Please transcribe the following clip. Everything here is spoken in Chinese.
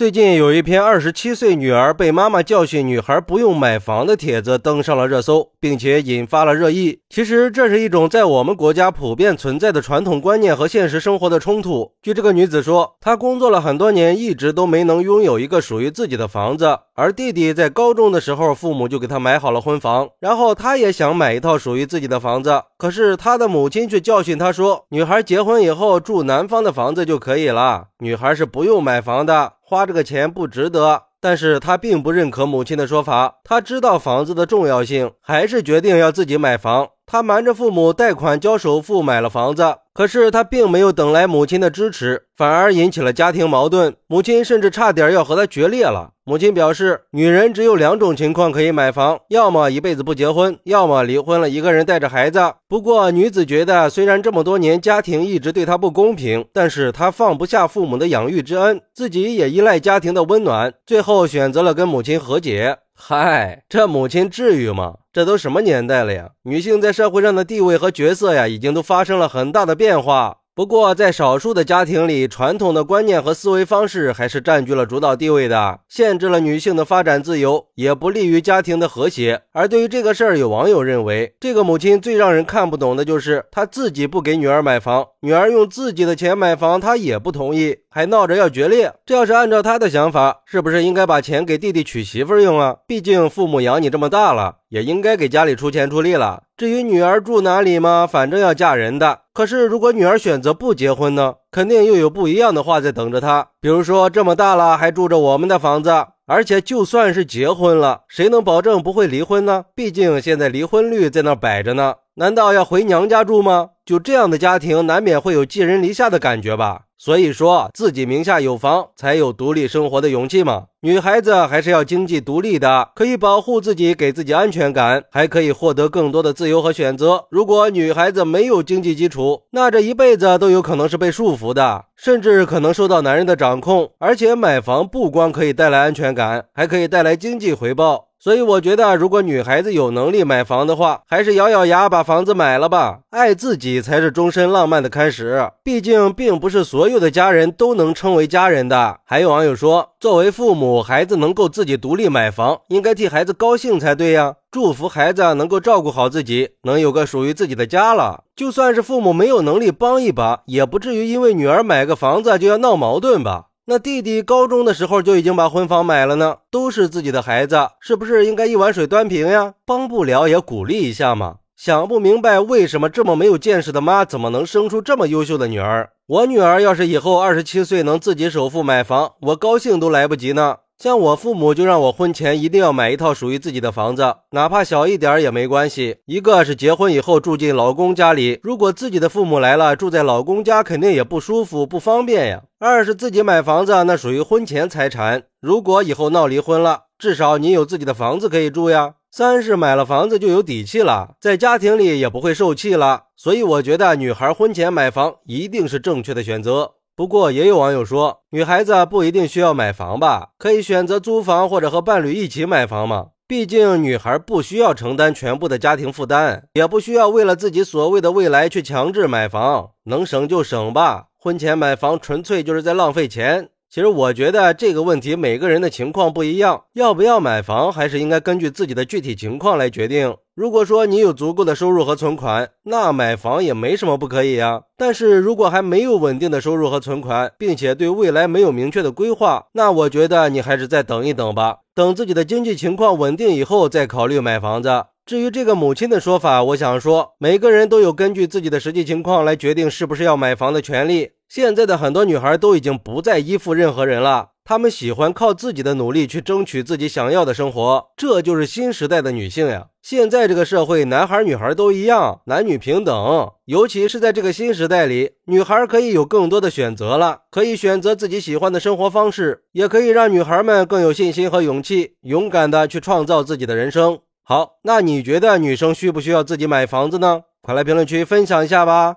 最近有一篇二十七岁女儿被妈妈教训女孩不用买房的帖子登上了热搜，并且引发了热议。其实这是一种在我们国家普遍存在的传统观念和现实生活的冲突。据这个女子说，她工作了很多年，一直都没能拥有一个属于自己的房子。而弟弟在高中的时候，父母就给他买好了婚房，然后她也想买一套属于自己的房子。可是她的母亲却教训她说：“女孩结婚以后住男方的房子就可以了，女孩是不用买房的。”花这个钱不值得，但是他并不认可母亲的说法。他知道房子的重要性，还是决定要自己买房。他瞒着父母贷款交首付买了房子。可是他并没有等来母亲的支持，反而引起了家庭矛盾。母亲甚至差点要和他决裂了。母亲表示，女人只有两种情况可以买房：要么一辈子不结婚，要么离婚了，一个人带着孩子。不过，女子觉得虽然这么多年家庭一直对她不公平，但是她放不下父母的养育之恩，自己也依赖家庭的温暖，最后选择了跟母亲和解。嗨，这母亲至于吗？这都什么年代了呀？女性在社会上的地位和角色呀，已经都发生了很大的变化。不过，在少数的家庭里，传统的观念和思维方式还是占据了主导地位的，限制了女性的发展自由，也不利于家庭的和谐。而对于这个事儿，有网友认为，这个母亲最让人看不懂的就是她自己不给女儿买房，女儿用自己的钱买房，她也不同意，还闹着要决裂。这要是按照她的想法，是不是应该把钱给弟弟娶媳妇用啊？毕竟父母养你这么大了。也应该给家里出钱出力了。至于女儿住哪里嘛，反正要嫁人的。可是如果女儿选择不结婚呢，肯定又有不一样的话在等着他。比如说，这么大了还住着我们的房子，而且就算是结婚了，谁能保证不会离婚呢？毕竟现在离婚率在那摆着呢。难道要回娘家住吗？就这样的家庭，难免会有寄人篱下的感觉吧。所以说自己名下有房，才有独立生活的勇气嘛。女孩子还是要经济独立的，可以保护自己，给自己安全感，还可以获得更多的自由和选择。如果女孩子没有经济基础，那这一辈子都有可能是被束缚服的。甚至可能受到男人的掌控。而且买房不光可以带来安全感，还可以带来经济回报。所以我觉得，如果女孩子有能力买房的话，还是咬咬牙把房子买了吧。爱自己才是终身浪漫的开始。毕竟，并不是所有的家人都能称为家人的。还有网友说，作为父母，孩子能够自己独立买房，应该替孩子高兴才对呀。祝福孩子能够照顾好自己，能有个属于自己的家了。就算是父母没有能力帮一把，也不至于因为女儿买个房子就要闹矛盾吧。那弟弟高中的时候就已经把婚房买了呢，都是自己的孩子，是不是应该一碗水端平呀？帮不了也鼓励一下嘛。想不明白为什么这么没有见识的妈怎么能生出这么优秀的女儿？我女儿要是以后二十七岁能自己首付买房，我高兴都来不及呢。像我父母就让我婚前一定要买一套属于自己的房子，哪怕小一点儿也没关系。一个是结婚以后住进老公家里，如果自己的父母来了，住在老公家肯定也不舒服、不方便呀。二是自己买房子，那属于婚前财产，如果以后闹离婚了，至少你有自己的房子可以住呀。三是买了房子就有底气了，在家庭里也不会受气了。所以我觉得女孩婚前买房一定是正确的选择。不过也有网友说，女孩子不一定需要买房吧，可以选择租房或者和伴侣一起买房嘛。毕竟女孩不需要承担全部的家庭负担，也不需要为了自己所谓的未来去强制买房，能省就省吧。婚前买房纯粹就是在浪费钱。其实我觉得这个问题每个人的情况不一样，要不要买房还是应该根据自己的具体情况来决定。如果说你有足够的收入和存款，那买房也没什么不可以呀。但是如果还没有稳定的收入和存款，并且对未来没有明确的规划，那我觉得你还是再等一等吧，等自己的经济情况稳定以后再考虑买房子。至于这个母亲的说法，我想说，每个人都有根据自己的实际情况来决定是不是要买房的权利。现在的很多女孩都已经不再依附任何人了，她们喜欢靠自己的努力去争取自己想要的生活，这就是新时代的女性呀。现在这个社会，男孩女孩都一样，男女平等。尤其是在这个新时代里，女孩可以有更多的选择了，可以选择自己喜欢的生活方式，也可以让女孩们更有信心和勇气，勇敢的去创造自己的人生。好，那你觉得女生需不需要自己买房子呢？快来评论区分享一下吧！